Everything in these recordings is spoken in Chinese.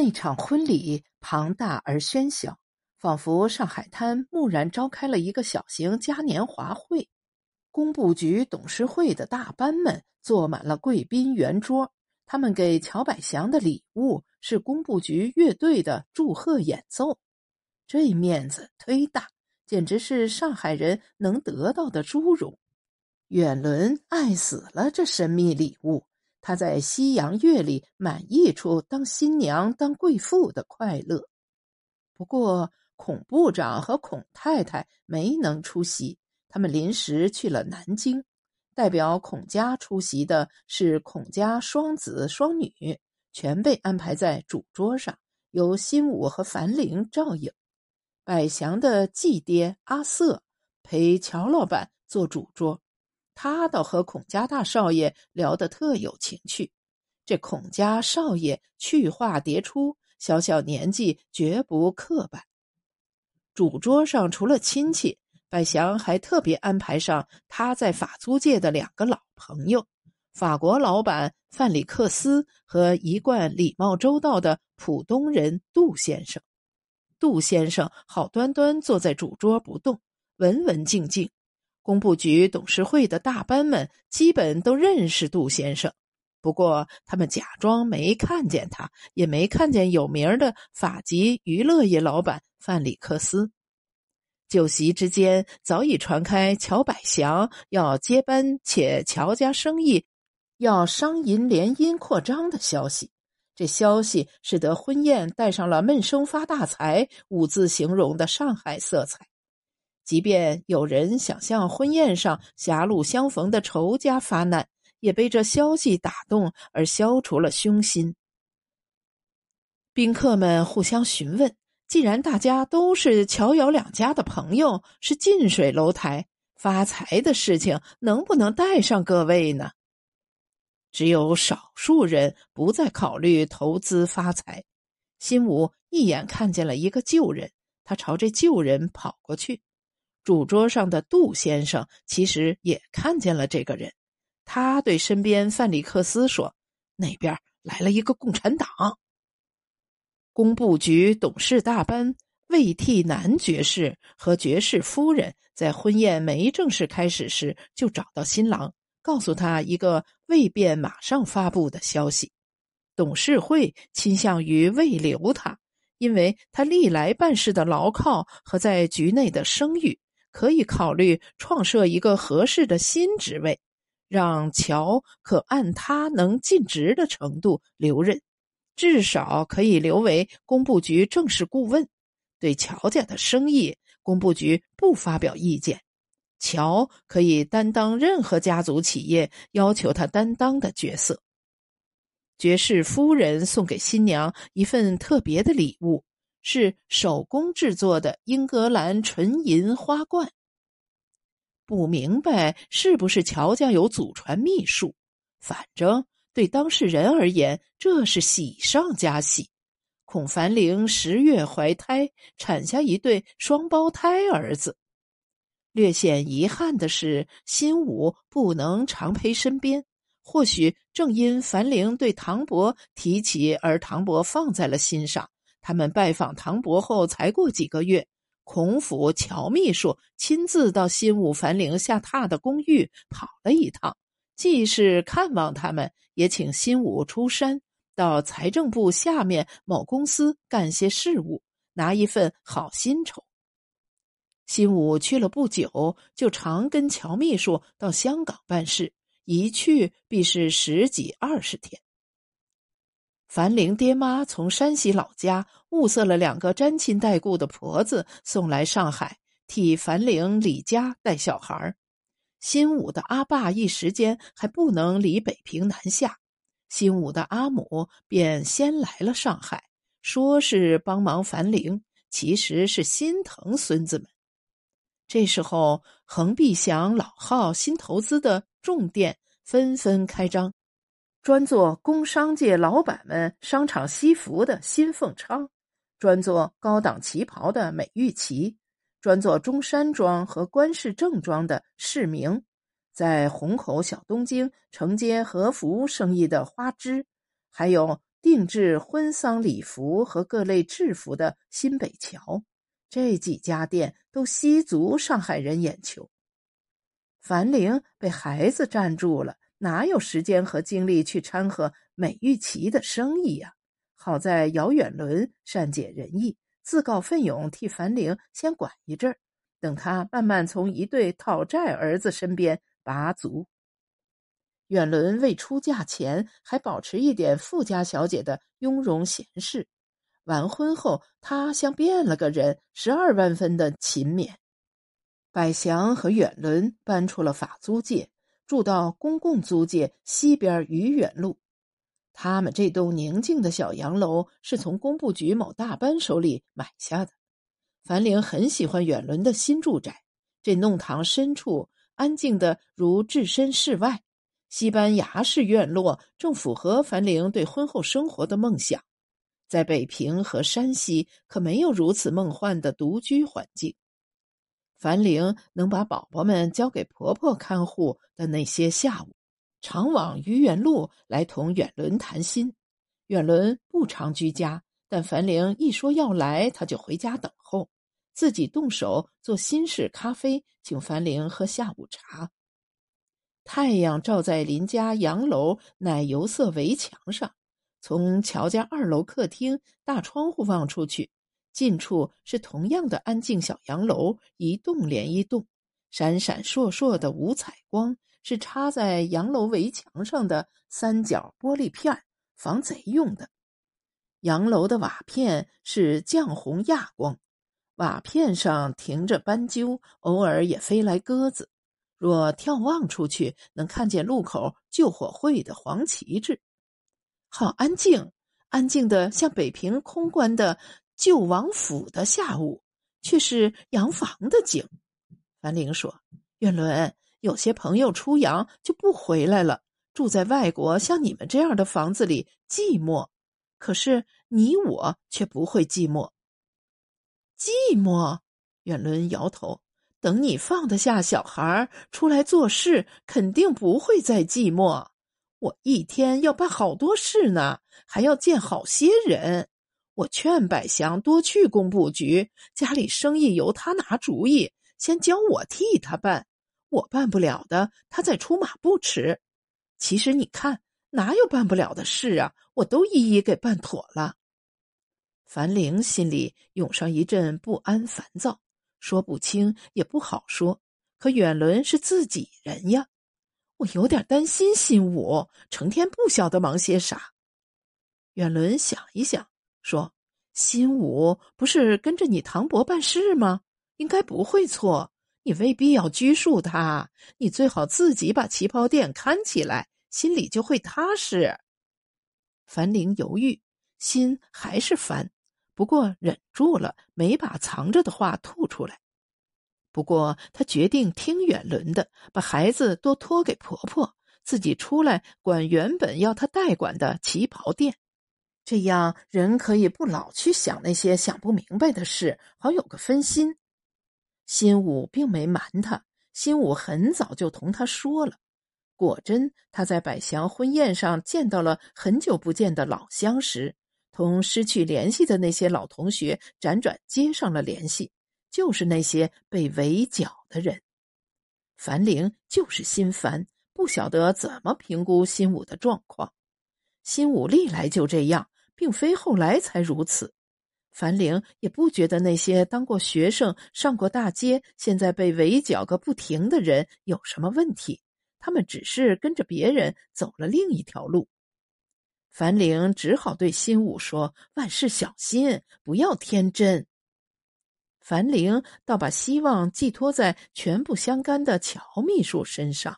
那场婚礼庞大而喧嚣，仿佛上海滩蓦然召开了一个小型嘉年华会。工部局董事会的大班们坐满了贵宾圆桌，他们给乔百祥的礼物是工部局乐队的祝贺演奏。这面子忒大，简直是上海人能得到的殊荣。远伦爱死了这神秘礼物。他在西洋乐里满意出当新娘、当贵妇的快乐。不过，孔部长和孔太太没能出席，他们临时去了南京。代表孔家出席的是孔家双子双女，全被安排在主桌上，由新武和樊玲照应。百祥的继爹阿瑟陪乔老板坐主桌。他倒和孔家大少爷聊得特有情趣，这孔家少爷去化迭出，小小年纪绝不刻板。主桌上除了亲戚，百祥还特别安排上他在法租界的两个老朋友：法国老板范里克斯和一贯礼貌周到的浦东人杜先生。杜先生好端端坐在主桌不动，文文静静。工部局董事会的大班们基本都认识杜先生，不过他们假装没看见他，也没看见有名的法籍娱乐业老板范里克斯。酒席之间早已传开乔百祥要接班，且乔家生意要商银联姻扩张的消息。这消息使得婚宴带上了“闷声发大财”五字形容的上海色彩。即便有人想向婚宴上狭路相逢的仇家发难，也被这消息打动而消除了凶心。宾客们互相询问：既然大家都是乔瑶两家的朋友，是近水楼台，发财的事情能不能带上各位呢？只有少数人不再考虑投资发财。新武一眼看见了一个旧人，他朝这旧人跑过去。主桌上的杜先生其实也看见了这个人，他对身边范里克斯说：“那边来了一个共产党。”工部局董事大班魏替南爵士和爵士夫人在婚宴没正式开始时就找到新郎，告诉他一个未便马上发布的消息：董事会倾向于未留他，因为他历来办事的牢靠和在局内的声誉。可以考虑创设一个合适的新职位，让乔可按他能尽职的程度留任，至少可以留为工部局正式顾问。对乔家的生意，工部局不发表意见。乔可以担当任何家族企业要求他担当的角色。爵士夫人送给新娘一份特别的礼物。是手工制作的英格兰纯银花冠。不明白是不是乔家有祖传秘术，反正对当事人而言，这是喜上加喜。孔凡玲十月怀胎，产下一对双胞胎儿子。略显遗憾的是，新武不能常陪身边。或许正因樊玲对唐伯提起，而唐伯放在了心上。他们拜访唐伯后才过几个月，孔府乔秘书亲自到新武樊陵下榻的公寓跑了一趟，既是看望他们，也请新武出山到财政部下面某公司干些事务，拿一份好薪酬。新武去了不久，就常跟乔秘书到香港办事，一去必是十几二十天。樊玲爹妈从山西老家物色了两个沾亲带故的婆子送来上海，替樊玲李家带小孩儿新武的阿爸一时间还不能离北平南下，新武的阿母便先来了上海，说是帮忙樊玲，其实是心疼孙子们。这时候，恒碧祥老号新投资的重店纷纷开张。专做工商界老板们商场西服的新凤昌，专做高档旗袍的美玉旗，专做中山装和官式正装的世明，在虹口小东京承接和服生意的花枝，还有定制婚丧礼服和各类制服的新北桥，这几家店都吸足上海人眼球。樊玲被孩子占住了，哪有时间和精力去掺和美玉琪的生意呀？好在姚远伦善解人意，自告奋勇替樊玲先管一阵儿，等他慢慢从一对讨债儿子身边拔足。远伦未出嫁前还保持一点富家小姐的雍容闲适，完婚后她像变了个人，十二万分的勤勉。百祥和远伦搬出了法租界，住到公共租界西边余远路。他们这栋宁静的小洋楼是从工部局某大班手里买下的。樊玲很喜欢远伦的新住宅，这弄堂深处安静的如置身事外，西班牙式院落正符合樊玲对婚后生活的梦想。在北平和山西可没有如此梦幻的独居环境。樊玲能把宝宝们交给婆婆看护的那些下午，常往愚园路来同远伦谈心。远伦不常居家，但樊玲一说要来，他就回家等候，自己动手做新式咖啡，请樊玲喝下午茶。太阳照在邻家洋楼奶油色围墙上，从乔家二楼客厅大窗户望出去。近处是同样的安静小洋楼，一栋连一栋，闪闪烁烁的五彩光是插在洋楼围墙上的三角玻璃片，防贼用的。洋楼的瓦片是绛红亚光，瓦片上停着斑鸠，偶尔也飞来鸽子。若眺望出去，能看见路口救火会的黄旗帜。好安静，安静的像北平空关的。救王府的下午，却是洋房的景。樊玲说：“远伦，有些朋友出洋就不回来了，住在外国，像你们这样的房子里寂寞。可是你我却不会寂寞。寂寞？”远伦摇头：“等你放得下小孩出来做事，肯定不会再寂寞。我一天要办好多事呢，还要见好些人。”我劝百祥多去工部局，家里生意由他拿主意，先教我替他办。我办不了的，他再出马不迟。其实你看，哪有办不了的事啊？我都一一给办妥了。樊玲心里涌上一阵不安烦躁，说不清也不好说。可远伦是自己人呀，我有点担心新武，成天不晓得忙些啥。远伦想一想。说：“新武不是跟着你唐伯办事吗？应该不会错。你未必要拘束他，你最好自己把旗袍店看起来，心里就会踏实。”樊玲犹豫，心还是烦，不过忍住了，没把藏着的话吐出来。不过她决定听远伦的，把孩子都托给婆婆，自己出来管原本要她代管的旗袍店。这样人可以不老去想那些想不明白的事，好有个分心。新武并没瞒他，新武很早就同他说了。果真，他在百祥婚宴上见到了很久不见的老相识，同失去联系的那些老同学辗转接上了联系，就是那些被围剿的人。樊玲就是心烦，不晓得怎么评估新武的状况。新武历来就这样。并非后来才如此，樊玲也不觉得那些当过学生、上过大街、现在被围剿个不停的人有什么问题。他们只是跟着别人走了另一条路。樊玲只好对新武说：“万事小心，不要天真。”樊玲倒把希望寄托在全不相干的乔秘书身上。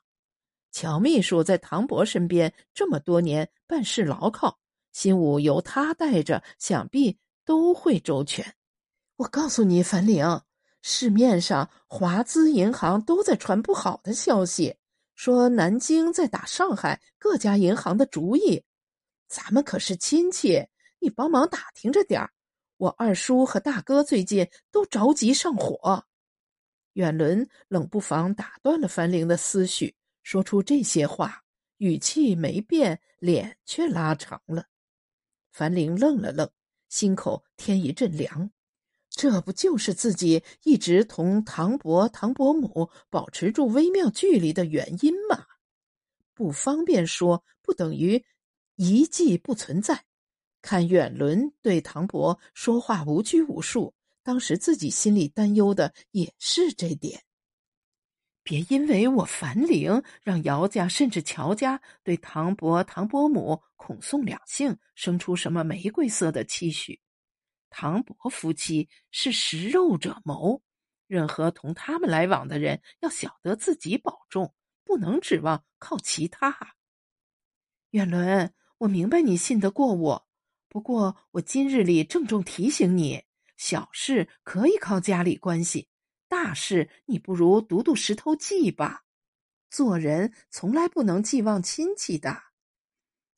乔秘书在唐伯身边这么多年，办事牢靠。新武由他带着，想必都会周全。我告诉你，樊玲，市面上华资银行都在传不好的消息，说南京在打上海各家银行的主意。咱们可是亲戚，你帮忙打听着点儿。我二叔和大哥最近都着急上火。远伦冷不防打断了樊玲的思绪，说出这些话，语气没变，脸却拉长了。樊玲愣了愣，心口添一阵凉。这不就是自己一直同唐伯、唐伯母保持住微妙距离的原因吗？不方便说，不等于遗迹不存在。看远伦对唐伯说话无拘无束，当时自己心里担忧的也是这点。别因为我樊玲让姚家甚至乔家对唐伯、唐伯母孔宋两姓生出什么玫瑰色的期许。唐伯夫妻是食肉者谋，任何同他们来往的人要晓得自己保重，不能指望靠其他。远伦，我明白你信得过我，不过我今日里郑重提醒你：小事可以靠家里关系，大事你不如读读《石头记》吧。做人从来不能寄望亲戚的，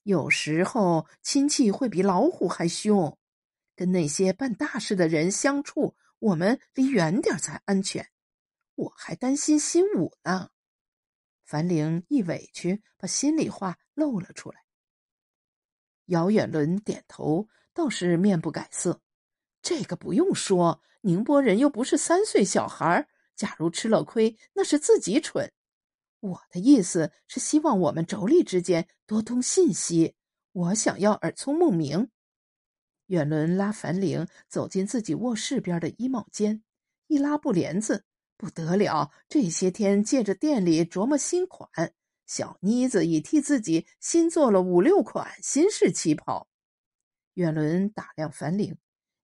有时候亲戚会比老虎还凶。跟那些办大事的人相处，我们离远点才安全。我还担心新武呢。樊玲一委屈，把心里话露了出来。姚远伦点头，倒是面不改色。这个不用说，宁波人又不是三岁小孩假如吃了亏，那是自己蠢。我的意思是，希望我们妯娌之间多通信息。我想要耳聪目明。远伦拉樊玲走进自己卧室边的衣帽间，一拉布帘子，不得了！这些天借着店里琢磨新款，小妮子已替自己新做了五六款新式旗袍。远伦打量樊玲：“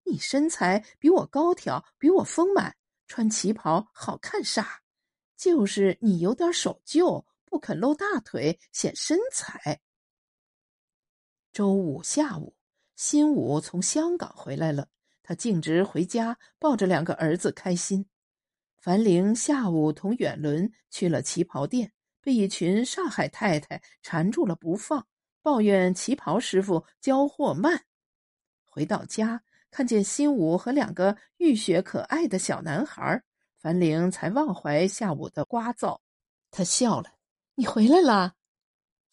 你身材比我高挑，比我丰满，穿旗袍好看啥？就是你有点守旧，不肯露大腿显身材。”周五下午。新武从香港回来了，他径直回家，抱着两个儿子开心。樊玲下午同远伦去了旗袍店，被一群上海太太缠住了不放，抱怨旗袍师傅交货慢。回到家，看见新武和两个浴血可爱的小男孩，樊玲才忘怀下午的聒噪。他笑了：“你回来了。”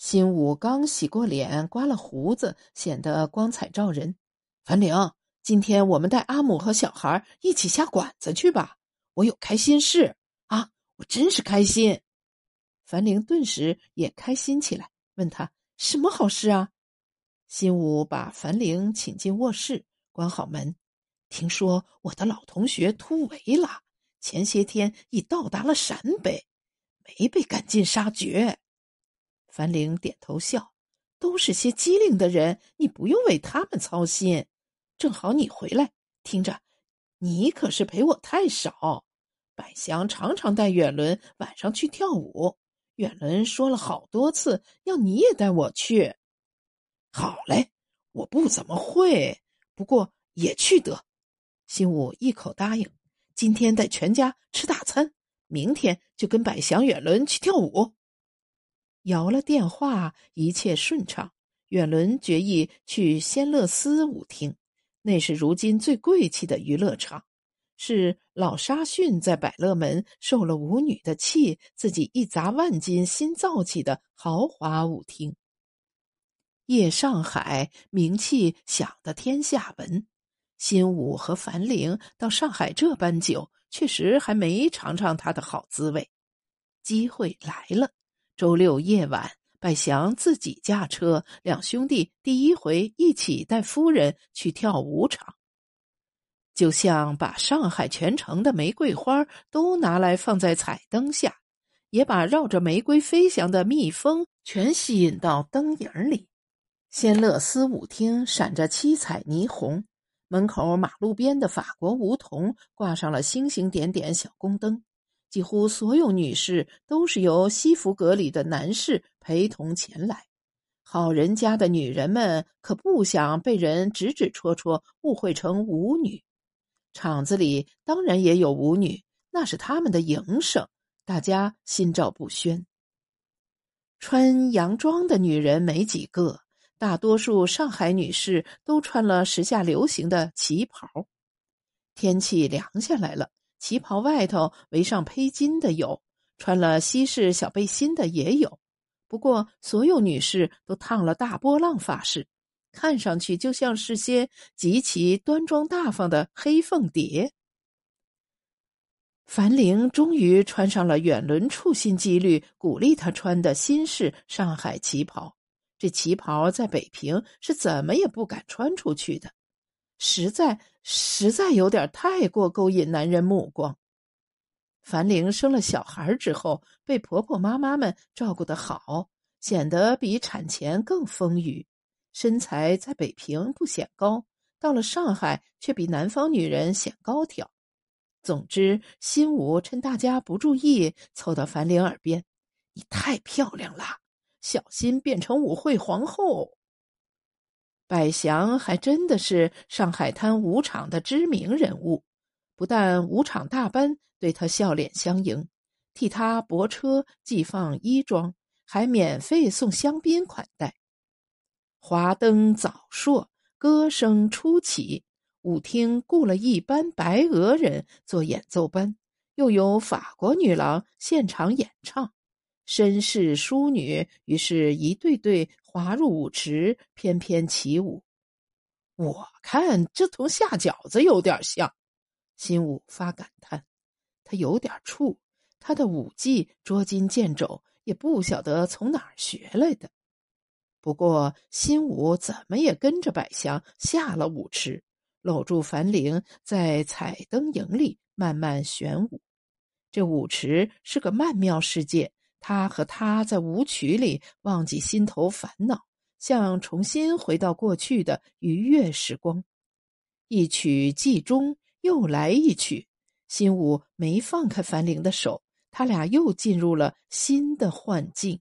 新武刚洗过脸，刮了胡子，显得光彩照人。樊玲，今天我们带阿母和小孩一起下馆子去吧，我有开心事啊！我真是开心。樊玲顿时也开心起来，问他什么好事啊？新武把樊玲请进卧室，关好门。听说我的老同学突围了，前些天已到达了陕北，没被赶尽杀绝。樊玲点头笑：“都是些机灵的人，你不用为他们操心。正好你回来，听着，你可是陪我太少。百祥常常带远伦晚上去跳舞，远伦说了好多次要你也带我去。好嘞，我不怎么会，不过也去得。”新武一口答应：“今天带全家吃大餐，明天就跟百祥、远伦去跳舞。”摇了电话，一切顺畅。远伦决意去仙乐斯舞厅，那是如今最贵气的娱乐场，是老沙逊在百乐门受了舞女的气，自己一砸万金新造起的豪华舞厅。夜上海名气响得天下闻，新武和樊玲到上海这般久，确实还没尝尝他的好滋味。机会来了。周六夜晚，百祥自己驾车，两兄弟第一回一起带夫人去跳舞场，就像把上海全城的玫瑰花都拿来放在彩灯下，也把绕着玫瑰飞翔的蜜蜂全吸引到灯影里。仙乐斯舞厅闪着七彩霓虹，门口马路边的法国梧桐挂上了星星点点小宫灯。几乎所有女士都是由西服革履的男士陪同前来。好人家的女人们可不想被人指指戳戳，误会成舞女。场子里当然也有舞女，那是他们的营生，大家心照不宣。穿洋装的女人没几个，大多数上海女士都穿了时下流行的旗袍。天气凉下来了。旗袍外头围上披巾的有，穿了西式小背心的也有。不过，所有女士都烫了大波浪发饰，看上去就像是些极其端庄大方的黑凤蝶。樊玲终于穿上了远伦处心积虑鼓励她穿的新式上海旗袍。这旗袍在北平是怎么也不敢穿出去的，实在实在有点太过勾引男人目光。樊玲生了小孩之后，被婆婆妈妈们照顾的好，显得比产前更丰腴。身材在北平不显高，到了上海却比南方女人显高挑。总之，新武趁大家不注意，凑到樊玲耳边：“你太漂亮了，小心变成舞会皇后。”百祥还真的是上海滩舞场的知名人物。不但舞场大班对他笑脸相迎，替他泊车寄放衣装，还免费送香槟款待。华灯早烁，歌声初起，舞厅雇了一班白俄人做演奏班，又有法国女郎现场演唱，绅士淑女于是一对对滑入舞池，翩翩起舞。我看这同下饺子有点像。新武发感叹，他有点怵，他的舞技捉襟见肘，也不晓得从哪儿学来的。不过新武怎么也跟着百香下了舞池，搂住樊玲，在彩灯影里慢慢旋舞。这舞池是个曼妙世界，他和她在舞曲里忘记心头烦恼，像重新回到过去的愉悦时光。一曲既终。又来一曲，新武没放开樊玲的手，他俩又进入了新的幻境。